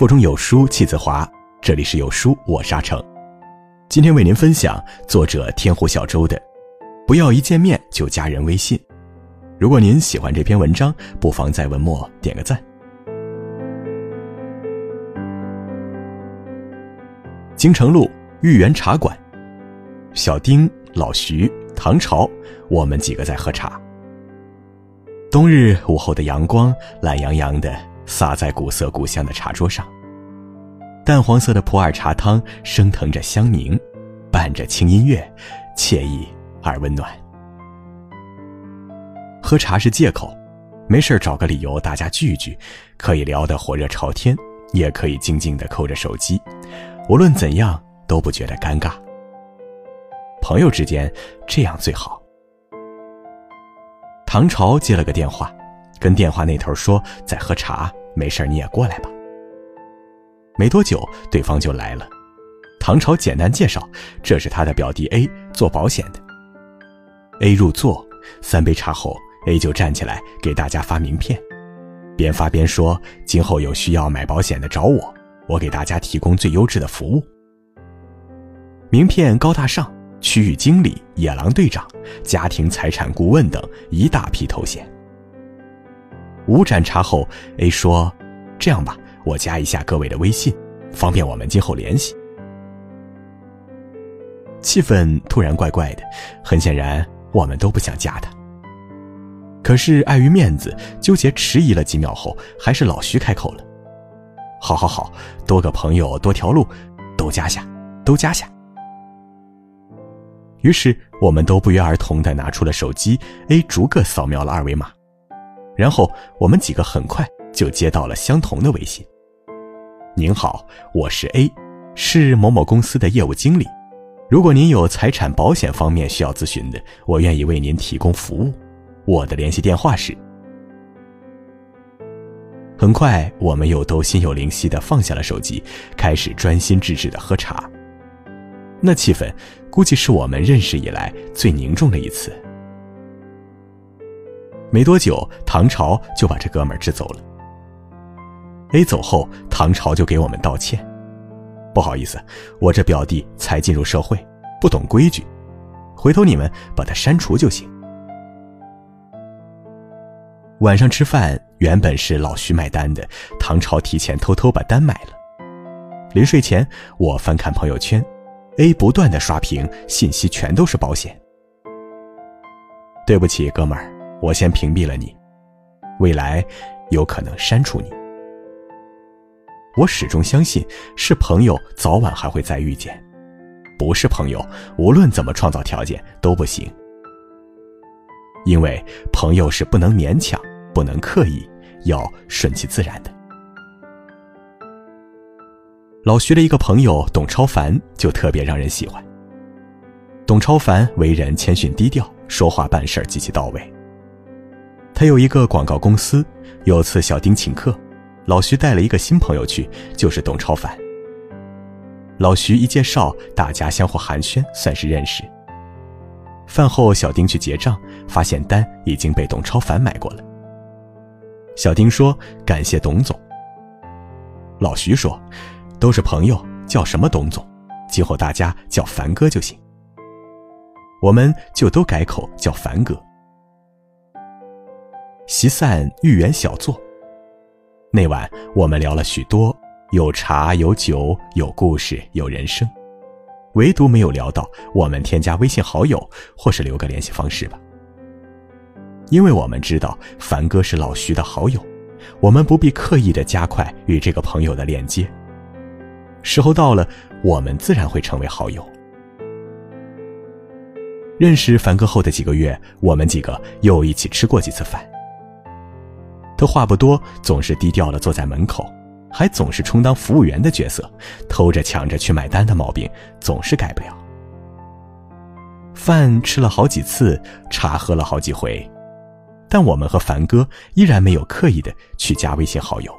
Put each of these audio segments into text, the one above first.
腹中有书气自华。这里是有书，我沙城。今天为您分享作者天湖小周的《不要一见面就加人微信》。如果您喜欢这篇文章，不妨在文末点个赞。京城路豫园茶馆，小丁、老徐、唐朝，我们几个在喝茶。冬日午后的阳光懒洋洋的洒在古色古香的茶桌上，淡黄色的普洱茶汤升腾着香茗，伴着轻音乐，惬意而温暖。喝茶是借口，没事找个理由大家聚聚，可以聊得火热朝天，也可以静静的扣着手机，无论怎样都不觉得尴尬。朋友之间这样最好。唐朝接了个电话，跟电话那头说在喝茶，没事你也过来吧。没多久，对方就来了。唐朝简单介绍，这是他的表弟 A 做保险的。A 入座，三杯茶后，A 就站起来给大家发名片，边发边说：“今后有需要买保险的找我，我给大家提供最优质的服务。”名片高大上。区域经理、野狼队长、家庭财产顾问等一大批头衔。五盏茶后，A 说：“这样吧，我加一下各位的微信，方便我们今后联系。”气氛突然怪怪的，很显然我们都不想加他。可是碍于面子，纠结迟疑了几秒后，还是老徐开口了：“好好好，多个朋友多条路，都加下，都加下。”于是，我们都不约而同地拿出了手机，A 逐个扫描了二维码，然后我们几个很快就接到了相同的微信。您好，我是 A，是某某公司的业务经理。如果您有财产保险方面需要咨询的，我愿意为您提供服务。我的联系电话是。很快，我们又都心有灵犀地放下了手机，开始专心致志地喝茶。那气氛，估计是我们认识以来最凝重的一次。没多久，唐朝就把这哥们儿支走了。A 走后，唐朝就给我们道歉：“不好意思，我这表弟才进入社会，不懂规矩，回头你们把他删除就行。”晚上吃饭，原本是老徐买单的，唐朝提前偷偷把单买了。临睡前，我翻看朋友圈。A 不断的刷屏，信息全都是保险。对不起，哥们儿，我先屏蔽了你，未来有可能删除你。我始终相信，是朋友早晚还会再遇见，不是朋友，无论怎么创造条件都不行。因为朋友是不能勉强，不能刻意，要顺其自然的。老徐的一个朋友董超凡就特别让人喜欢。董超凡为人谦逊低调，说话办事极其到位。他有一个广告公司，有次小丁请客，老徐带了一个新朋友去，就是董超凡。老徐一介绍，大家相互寒暄，算是认识。饭后，小丁去结账，发现单已经被董超凡买过了。小丁说：“感谢董总。”老徐说。都是朋友，叫什么董总，今后大家叫凡哥就行。我们就都改口叫凡哥。席散豫园小坐，那晚我们聊了许多，有茶有酒有故事有人生，唯独没有聊到我们添加微信好友或是留个联系方式吧。因为我们知道凡哥是老徐的好友，我们不必刻意的加快与这个朋友的链接。时候到了，我们自然会成为好友。认识凡哥后的几个月，我们几个又一起吃过几次饭。他话不多，总是低调的坐在门口，还总是充当服务员的角色，偷着抢着去买单的毛病总是改不了。饭吃了好几次，茶喝了好几回，但我们和凡哥依然没有刻意的去加微信好友。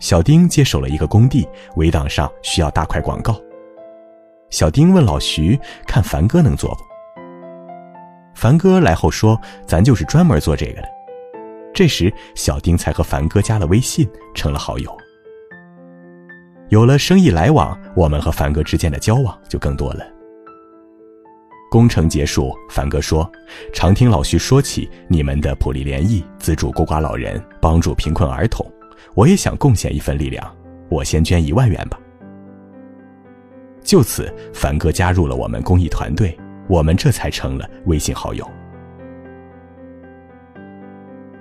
小丁接手了一个工地，围挡上需要大块广告。小丁问老徐：“看凡哥能做不？”凡哥来后说：“咱就是专门做这个的。”这时，小丁才和凡哥加了微信，成了好友。有了生意来往，我们和凡哥之间的交往就更多了。工程结束，凡哥说：“常听老徐说起你们的普利联谊，资助孤寡老人，帮助贫困儿童，我也想贡献一份力量，我先捐一万元吧。”就此，凡哥加入了我们公益团队，我们这才成了微信好友。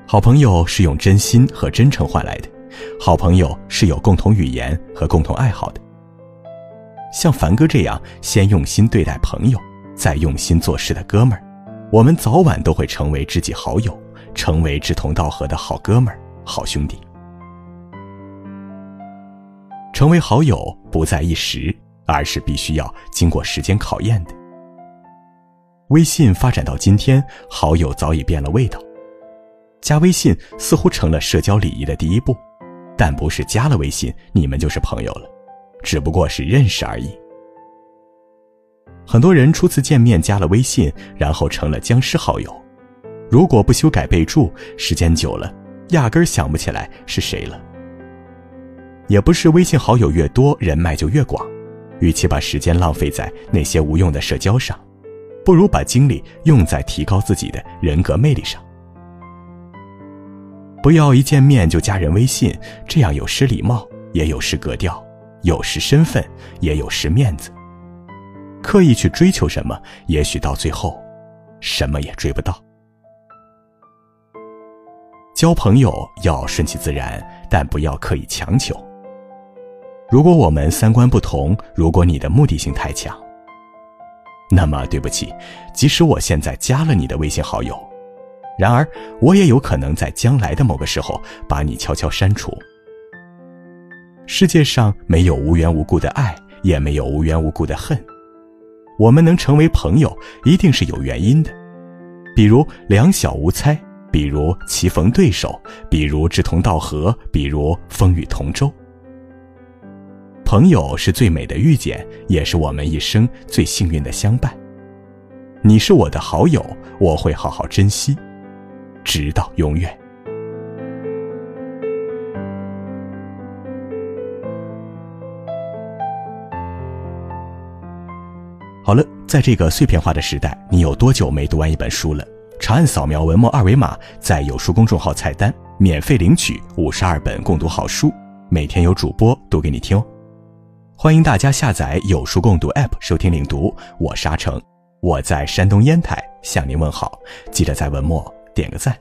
好朋友是用真心和真诚换来的，好朋友是有共同语言和共同爱好的。像凡哥这样，先用心对待朋友。再用心做事的哥们儿，我们早晚都会成为知己好友，成为志同道合的好哥们儿、好兄弟。成为好友不在一时，而是必须要经过时间考验的。微信发展到今天，好友早已变了味道。加微信似乎成了社交礼仪的第一步，但不是加了微信你们就是朋友了，只不过是认识而已。很多人初次见面加了微信，然后成了僵尸好友。如果不修改备注，时间久了，压根想不起来是谁了。也不是微信好友越多，人脉就越广。与其把时间浪费在那些无用的社交上，不如把精力用在提高自己的人格魅力上。不要一见面就加人微信，这样有失礼貌，也有失格调，有失身份，也有失面子。刻意去追求什么，也许到最后，什么也追不到。交朋友要顺其自然，但不要刻意强求。如果我们三观不同，如果你的目的性太强，那么对不起，即使我现在加了你的微信好友，然而我也有可能在将来的某个时候把你悄悄删除。世界上没有无缘无故的爱，也没有无缘无故的恨。我们能成为朋友，一定是有原因的，比如两小无猜，比如棋逢对手，比如志同道合，比如风雨同舟。朋友是最美的遇见，也是我们一生最幸运的相伴。你是我的好友，我会好好珍惜，直到永远。好了，在这个碎片化的时代，你有多久没读完一本书了？长按扫描文末二维码，在有书公众号菜单免费领取五十二本共读好书，每天有主播读给你听哦。欢迎大家下载有书共读 App 收听领读，我是阿成，我在山东烟台向您问好，记得在文末点个赞。